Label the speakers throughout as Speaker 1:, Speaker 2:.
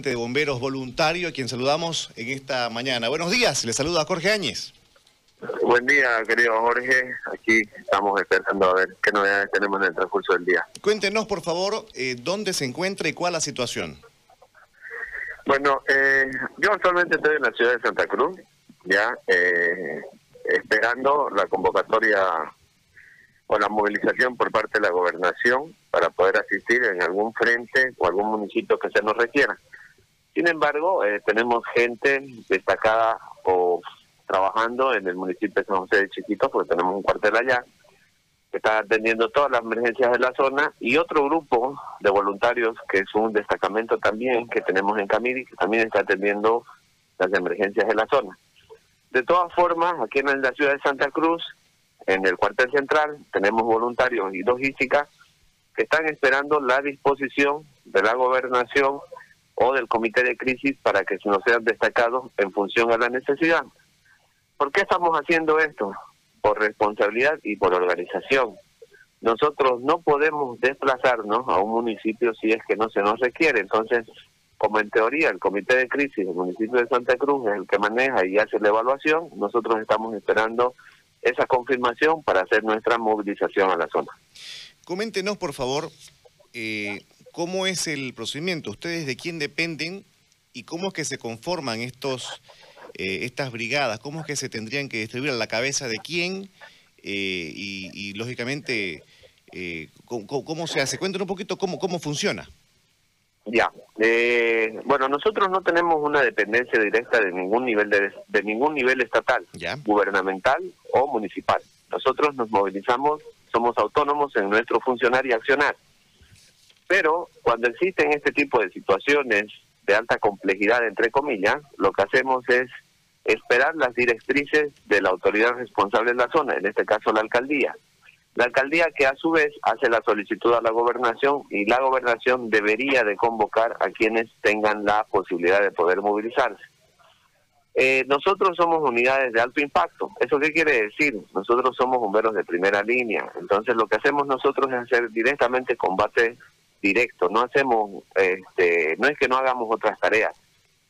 Speaker 1: de bomberos voluntario, a quien saludamos en esta mañana. Buenos días, le saluda Jorge Áñez.
Speaker 2: Buen día, querido Jorge. Aquí estamos esperando a ver qué novedades tenemos en el transcurso del día.
Speaker 1: Cuéntenos, por favor, eh, dónde se encuentra y cuál la situación.
Speaker 2: Bueno, eh, yo actualmente estoy en la ciudad de Santa Cruz, ya eh, esperando la convocatoria o la movilización por parte de la gobernación para poder asistir en algún frente o algún municipio que se nos requiera. Sin embargo, eh, tenemos gente destacada o trabajando en el municipio de San José de Chiquito, porque tenemos un cuartel allá, que está atendiendo todas las emergencias de la zona, y otro grupo de voluntarios, que es un destacamento también que tenemos en Camiri, que también está atendiendo las emergencias de la zona. De todas formas, aquí en la ciudad de Santa Cruz, en el cuartel central, tenemos voluntarios y logística que están esperando la disposición de la gobernación o del comité de crisis para que nos sean destacados en función a la necesidad. ¿Por qué estamos haciendo esto? Por responsabilidad y por organización. Nosotros no podemos desplazarnos a un municipio si es que no se nos requiere. Entonces, como en teoría el comité de crisis del municipio de Santa Cruz es el que maneja y hace la evaluación, nosotros estamos esperando esa confirmación para hacer nuestra movilización a la zona.
Speaker 1: Coméntenos, por favor, eh, ¿Cómo es el procedimiento? ¿Ustedes de quién dependen y cómo es que se conforman estos, eh, estas brigadas? ¿Cómo es que se tendrían que distribuir a la cabeza de quién? Eh, y, lógicamente, eh, ¿cómo, se hace? Cuéntanos un poquito cómo, cómo funciona.
Speaker 2: Ya, bueno, nosotros no tenemos una dependencia directa de ningún nivel de, de ningún nivel estatal, gubernamental o municipal. Nosotros nos movilizamos, somos autónomos en nuestro funcionar y accionar. Pero cuando existen este tipo de situaciones de alta complejidad, entre comillas, lo que hacemos es esperar las directrices de la autoridad responsable en la zona, en este caso la alcaldía. La alcaldía que a su vez hace la solicitud a la gobernación y la gobernación debería de convocar a quienes tengan la posibilidad de poder movilizarse. Eh, nosotros somos unidades de alto impacto. ¿Eso qué quiere decir? Nosotros somos bomberos de primera línea. Entonces lo que hacemos nosotros es hacer directamente combate directo, no hacemos, este, no es que no hagamos otras tareas,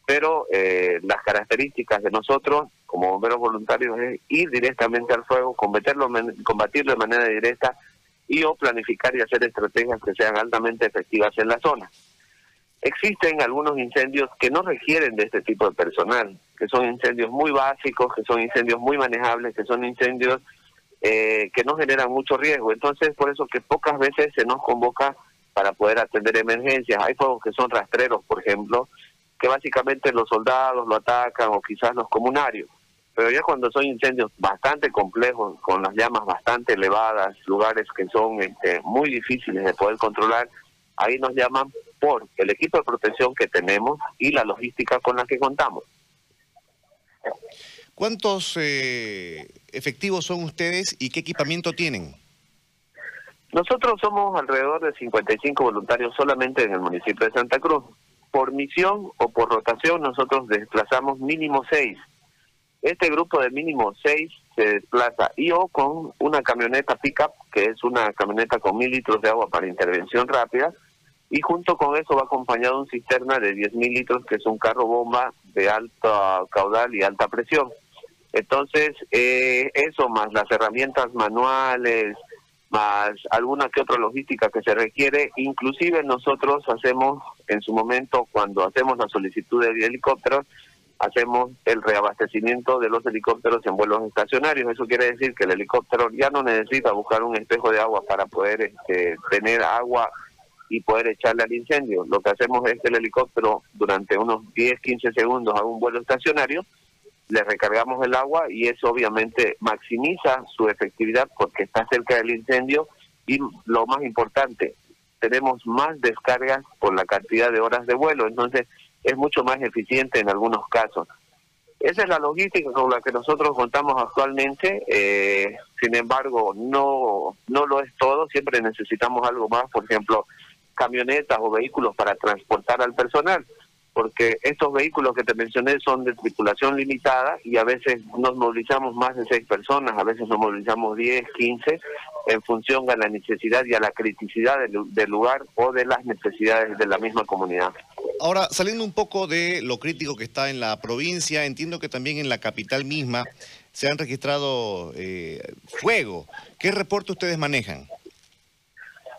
Speaker 2: pero eh, las características de nosotros como bomberos voluntarios es ir directamente al fuego, combatirlo, combatirlo de manera directa y o planificar y hacer estrategias que sean altamente efectivas en la zona. Existen algunos incendios que no requieren de este tipo de personal, que son incendios muy básicos, que son incendios muy manejables, que son incendios eh, que no generan mucho riesgo. Entonces, por eso que pocas veces se nos convoca para poder atender emergencias. Hay fuegos que son rastreros, por ejemplo, que básicamente los soldados lo atacan o quizás los comunarios. Pero ya cuando son incendios bastante complejos, con las llamas bastante elevadas, lugares que son este, muy difíciles de poder controlar, ahí nos llaman por el equipo de protección que tenemos y la logística con la que contamos.
Speaker 1: ¿Cuántos eh, efectivos son ustedes y qué equipamiento tienen?
Speaker 2: Nosotros somos alrededor de 55 voluntarios solamente en el municipio de Santa Cruz. Por misión o por rotación nosotros desplazamos mínimo seis. Este grupo de mínimo seis se desplaza y o con una camioneta pickup, que es una camioneta con mil litros de agua para intervención rápida, y junto con eso va acompañado un cisterna de 10 mil litros, que es un carro bomba de alta caudal y alta presión. Entonces, eh, eso más las herramientas manuales, más alguna que otra logística que se requiere. Inclusive nosotros hacemos, en su momento, cuando hacemos la solicitud de helicópteros, hacemos el reabastecimiento de los helicópteros en vuelos estacionarios. Eso quiere decir que el helicóptero ya no necesita buscar un espejo de agua para poder este, tener agua y poder echarle al incendio. Lo que hacemos es que el helicóptero durante unos 10, 15 segundos haga un vuelo estacionario le recargamos el agua y eso obviamente maximiza su efectividad porque está cerca del incendio. Y lo más importante, tenemos más descargas por la cantidad de horas de vuelo, entonces es mucho más eficiente en algunos casos. Esa es la logística con la que nosotros contamos actualmente, eh, sin embargo no, no lo es todo, siempre necesitamos algo más, por ejemplo, camionetas o vehículos para transportar al personal porque estos vehículos que te mencioné son de tripulación limitada y a veces nos movilizamos más de seis personas, a veces nos movilizamos 10, 15, en función a la necesidad y a la criticidad del, lugar o de las necesidades de la misma comunidad.
Speaker 1: Ahora, saliendo un poco de lo crítico que está en la provincia, entiendo que también en la capital misma se han registrado eh, fuego. ¿Qué reporte ustedes manejan?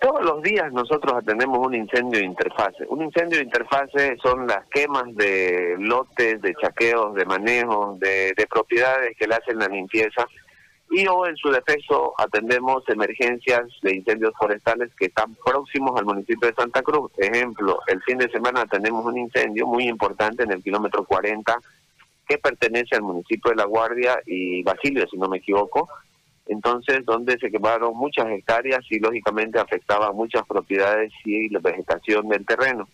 Speaker 2: Todos los días nosotros atendemos un incendio de interfase. Un incendio de interfase son las quemas de lotes, de chaqueos, de manejos, de, de propiedades que le hacen la limpieza y o en su defecto atendemos emergencias de incendios forestales que están próximos al municipio de Santa Cruz. Ejemplo, el fin de semana tenemos un incendio muy importante en el kilómetro 40 que pertenece al municipio de La Guardia y Basilio, si no me equivoco. Entonces, donde se quemaron muchas hectáreas y lógicamente afectaba muchas propiedades y la vegetación del terreno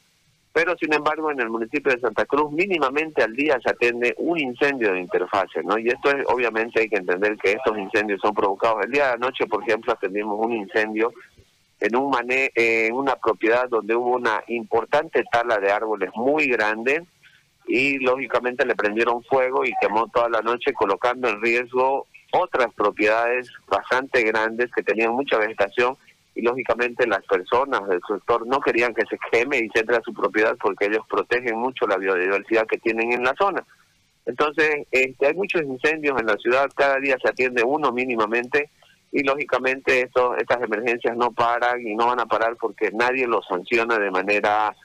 Speaker 2: pero sin embargo en el municipio de Santa Cruz mínimamente al día se atiende un incendio de interfase, ¿no? Y esto es, obviamente hay que entender que estos incendios son provocados. El día de anoche, por ejemplo, atendimos un incendio en un mane en una propiedad donde hubo una importante tala de árboles muy grande y lógicamente le prendieron fuego y quemó toda la noche colocando en riesgo otras propiedades bastante grandes que tenían mucha vegetación y lógicamente las personas del sector no querían que se queme y se entre a su propiedad porque ellos protegen mucho la biodiversidad que tienen en la zona. Entonces, este, hay muchos incendios en la ciudad, cada día se atiende uno mínimamente y lógicamente esto, estas emergencias no paran y no van a parar porque nadie los sanciona de manera...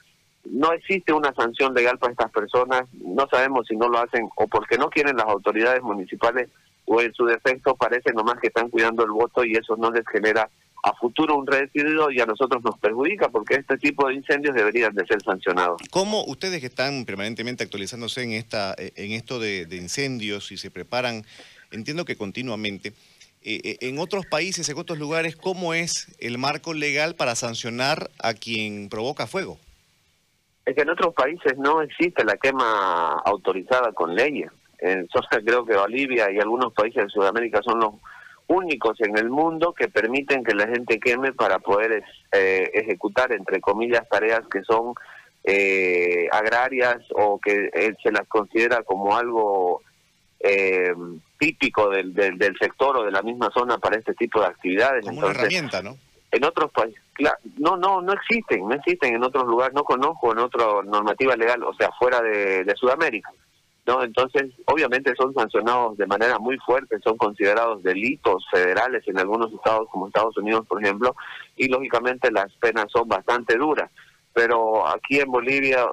Speaker 2: No existe una sanción legal para estas personas, no sabemos si no lo hacen o porque no quieren las autoridades municipales o en su defecto parece nomás que están cuidando el voto y eso no les genera a futuro un residuo y a nosotros nos perjudica porque este tipo de incendios deberían de ser sancionados.
Speaker 1: ¿Cómo ustedes que están permanentemente actualizándose en esta en esto de, incendios y se preparan, entiendo que continuamente, eh, eh, en otros países, en otros lugares, ¿cómo es el marco legal para sancionar a quien provoca fuego?
Speaker 2: Es que en otros países no existe la quema autorizada con leyes. En, creo que Bolivia y algunos países de Sudamérica son los únicos en el mundo que permiten que la gente queme para poder eh, ejecutar, entre comillas, tareas que son eh, agrarias o que él se las considera como algo eh, típico del, del, sector o de la misma zona para este tipo de actividades.
Speaker 1: Como una herramienta, ¿no?
Speaker 2: En otros países, no, no, no existen, no existen en otros lugares, no conozco en otra normativa legal, o sea, fuera de Sudamérica. ¿No? Entonces, obviamente son sancionados de manera muy fuerte, son considerados delitos federales en algunos estados, como Estados Unidos, por ejemplo, y lógicamente las penas son bastante duras. Pero aquí en Bolivia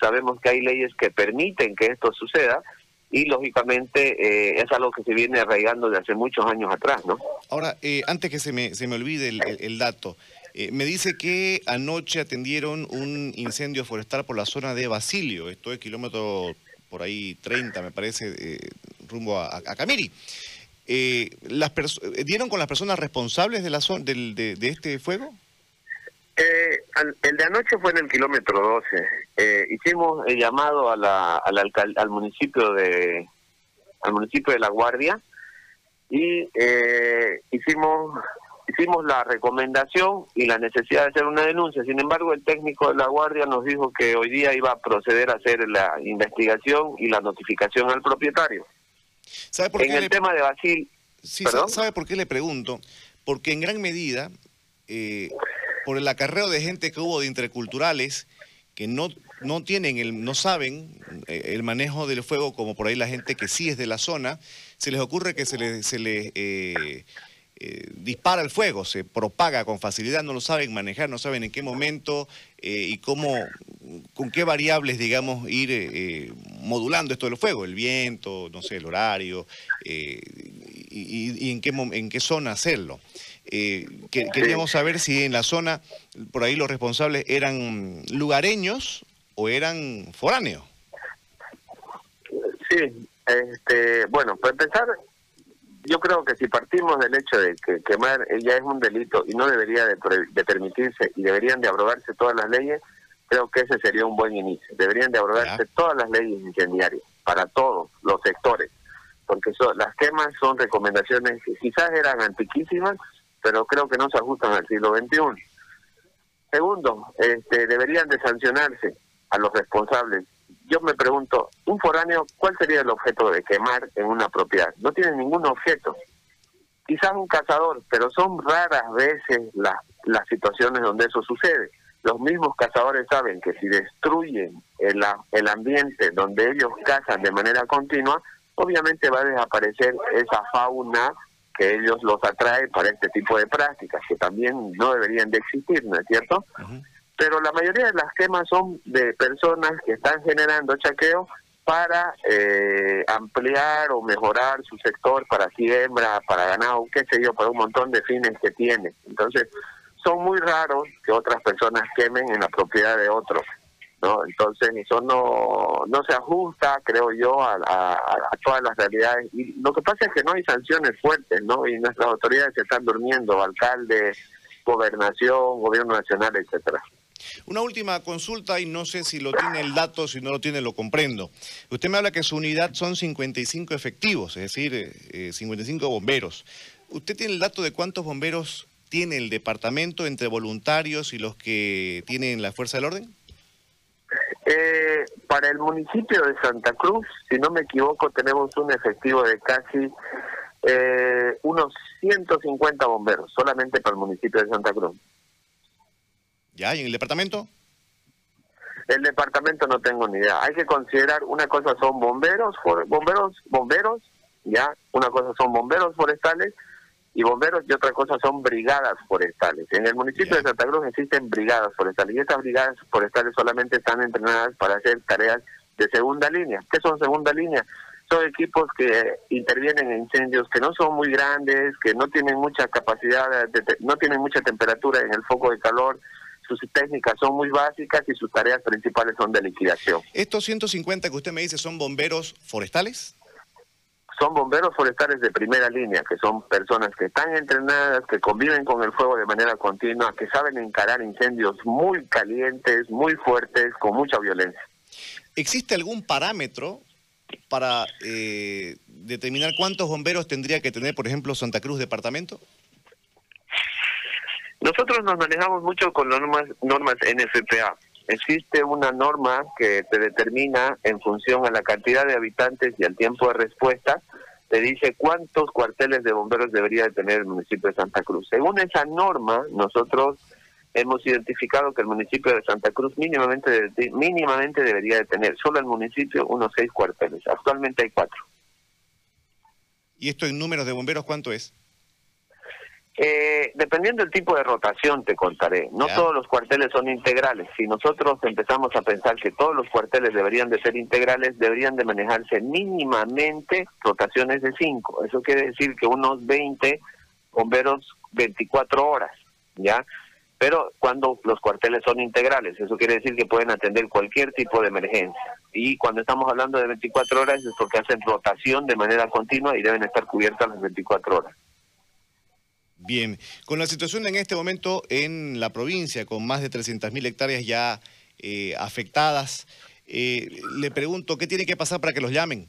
Speaker 2: sabemos que hay leyes que permiten que esto suceda y lógicamente eh, es algo que se viene arraigando de hace muchos años atrás, ¿no?
Speaker 1: Ahora, eh, antes que se me, se me olvide el, dato, eh, me dice que anoche atendieron un incendio forestal por la zona de Basilio, esto es kilómetro por ahí 30, me parece, eh, rumbo a, Camiri. Eh, las ¿Dieron con las personas responsables de, la del, de, este fuego?
Speaker 2: Eh, el de anoche fue en el kilómetro 12. Eh, hicimos el llamado a la, al, al municipio de al municipio de La Guardia y hicimos hicimos la recomendación y la necesidad de hacer una denuncia. Sin embargo, el técnico de la Guardia nos dijo que hoy día iba a proceder a hacer la investigación y la notificación al propietario.
Speaker 1: ¿Sabe por en qué el tema de Basil... Sí, ¿sabe por qué le pregunto? Porque en gran medida, eh, por el acarreo de gente que hubo de interculturales, que no, no tienen, el, no saben eh, el manejo del fuego como por ahí la gente que sí es de la zona, se les ocurre que se les... Se les eh, eh, dispara el fuego, se propaga con facilidad, no lo saben manejar, no saben en qué momento eh, y cómo, con qué variables, digamos, ir eh, modulando esto del fuego, el viento, no sé, el horario, y, en, qué, en qué zona hacerlo. queríamos saber si en la zona, por ahí los responsables eran lugareños o eran foráneos.
Speaker 2: Sí, este, bueno, para empezar, yo creo que si partimos del hecho de que quemar ya es un delito y no debería de, permitirse y deberían de abrogarse todas las leyes, creo que ese sería un buen inicio. Deberían de abrogarse todas las leyes incendiarias para todos los sectores, porque las quemas son recomendaciones que quizás eran antiquísimas, pero creo que no se ajustan al siglo XXI. Segundo, este, deberían de sancionarse a los responsables yo me pregunto, un foráneo, ¿cuál sería el objeto de quemar en una propiedad? No tiene ningún objeto. Quizás un cazador, pero son raras veces las, las situaciones donde eso sucede. los mismos cazadores saben que si destruyen el, el ambiente donde ellos cazan de manera continua, obviamente va a desaparecer esa fauna que ellos los atrae para este tipo de prácticas, que también no deberían de existir, ¿no es cierto? Pero la mayoría de las quemas son de personas que están generando chaqueo para eh, ampliar o mejorar su sector para siembra, para ganado, qué sé yo, para un montón de fines que tiene. Entonces, son muy raros que otras personas quemen en la propiedad de otros. ¿no? Entonces eso no, no se ajusta, creo yo, a, todas las realidades. Y lo que pasa es que no hay sanciones fuertes, ¿no? Y nuestras autoridades se están durmiendo, alcaldes, gobernación, gobierno nacional, etcétera.
Speaker 1: Una última consulta y no sé si lo tiene el dato, si no lo tiene lo comprendo. Usted me habla que su unidad son 55 efectivos, es decir, 55 eh, bomberos. ¿Usted tiene el dato de cuántos bomberos tiene el departamento entre voluntarios y los que tienen la fuerza del orden?
Speaker 2: Eh, para el municipio de Santa Cruz, si no me equivoco, tenemos un efectivo de casi eh, unos 150 bomberos, solamente para el municipio de Santa Cruz.
Speaker 1: ¿Ya? ¿Y en el departamento?
Speaker 2: El departamento no tengo ni idea. Hay que considerar, una cosa son bomberos, bomberos, bomberos, ya, una cosa son bomberos forestales y bomberos y otra cosa son brigadas forestales. En el municipio de Santa Cruz existen brigadas forestales y estas brigadas forestales solamente están entrenadas para hacer tareas de segunda línea. ¿Qué son segunda línea? Son equipos que intervienen en incendios que no son muy grandes, que no tienen mucha capacidad, no tienen mucha temperatura en el foco de calor, sus técnicas son muy básicas y sus tareas principales son de liquidación.
Speaker 1: ¿Estos 150 que usted me dice son bomberos forestales?
Speaker 2: son bomberos forestales de primera línea, que son personas que están entrenadas, que conviven con el fuego de manera continua, que saben encarar incendios muy calientes, muy fuertes, con mucha violencia.
Speaker 1: ¿Existe algún parámetro para eh, determinar cuántos bomberos tendría que tener, por ejemplo, Santa Cruz Departamento?
Speaker 2: Nosotros nos manejamos mucho con normas, normas NFPA. Existe una norma que te determina en función a la cantidad de habitantes y al tiempo de respuesta, te dice cuántos cuarteles de bomberos debería de tener el municipio de Santa Cruz. Según esa norma, nosotros hemos identificado que el municipio de Santa Cruz mínimamente, mínimamente debería de tener, solo el municipio, unos seis cuarteles. Actualmente hay cuatro.
Speaker 1: ¿Y esto en números de bomberos cuánto es?
Speaker 2: Eh, dependiendo del tipo de rotación, te contaré. No todos los cuarteles son integrales. Si nosotros empezamos a pensar que todos los cuarteles deberían de ser integrales, deberían de manejarse mínimamente rotaciones de 5. Eso quiere decir que unos 20 bomberos 24 horas, ¿ya? Pero cuando los cuarteles son integrales, eso quiere decir que pueden atender cualquier tipo de emergencia. Y cuando estamos hablando de 24 horas es porque hacen rotación de manera continua y deben estar cubiertas las 24 horas.
Speaker 1: Bien, con la situación en este momento en la provincia, con más de 300.000 hectáreas ya eh, afectadas, eh, le pregunto, ¿qué tiene que pasar para que los llamen?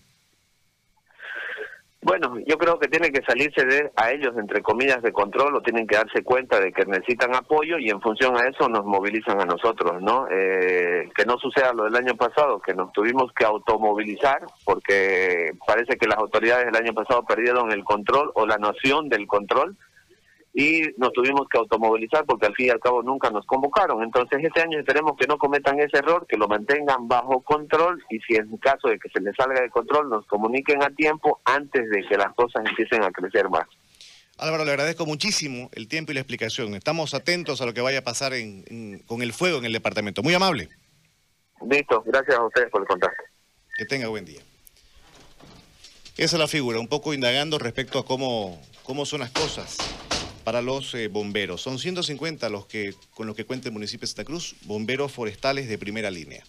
Speaker 2: Bueno, yo creo que tiene que salirse de a ellos, entre comillas, de control o tienen que darse cuenta de que necesitan apoyo y en función a eso nos movilizan a nosotros, ¿no? Eh, que no suceda lo del año pasado, que nos tuvimos que automovilizar porque parece que las autoridades del año pasado perdieron el control o la noción del control y nos tuvimos que automovilizar porque al fin y al cabo nunca nos convocaron. Entonces este año esperemos que no cometan ese error, que lo mantengan bajo control y si en caso de que se les salga de control nos comuniquen a tiempo antes de que las cosas empiecen a crecer más.
Speaker 1: Álvaro, le agradezco muchísimo el tiempo y la explicación. Estamos atentos a lo que vaya a pasar con el fuego en el departamento. Muy amable.
Speaker 2: Listo, gracias a ustedes por el contacto.
Speaker 1: Que tenga buen día. Esa es la figura, un poco indagando respecto a cómo, cómo son las cosas para los eh, bomberos. Son 150 los que, con los que cuenta el municipio de Santa Cruz, bomberos forestales de primera línea.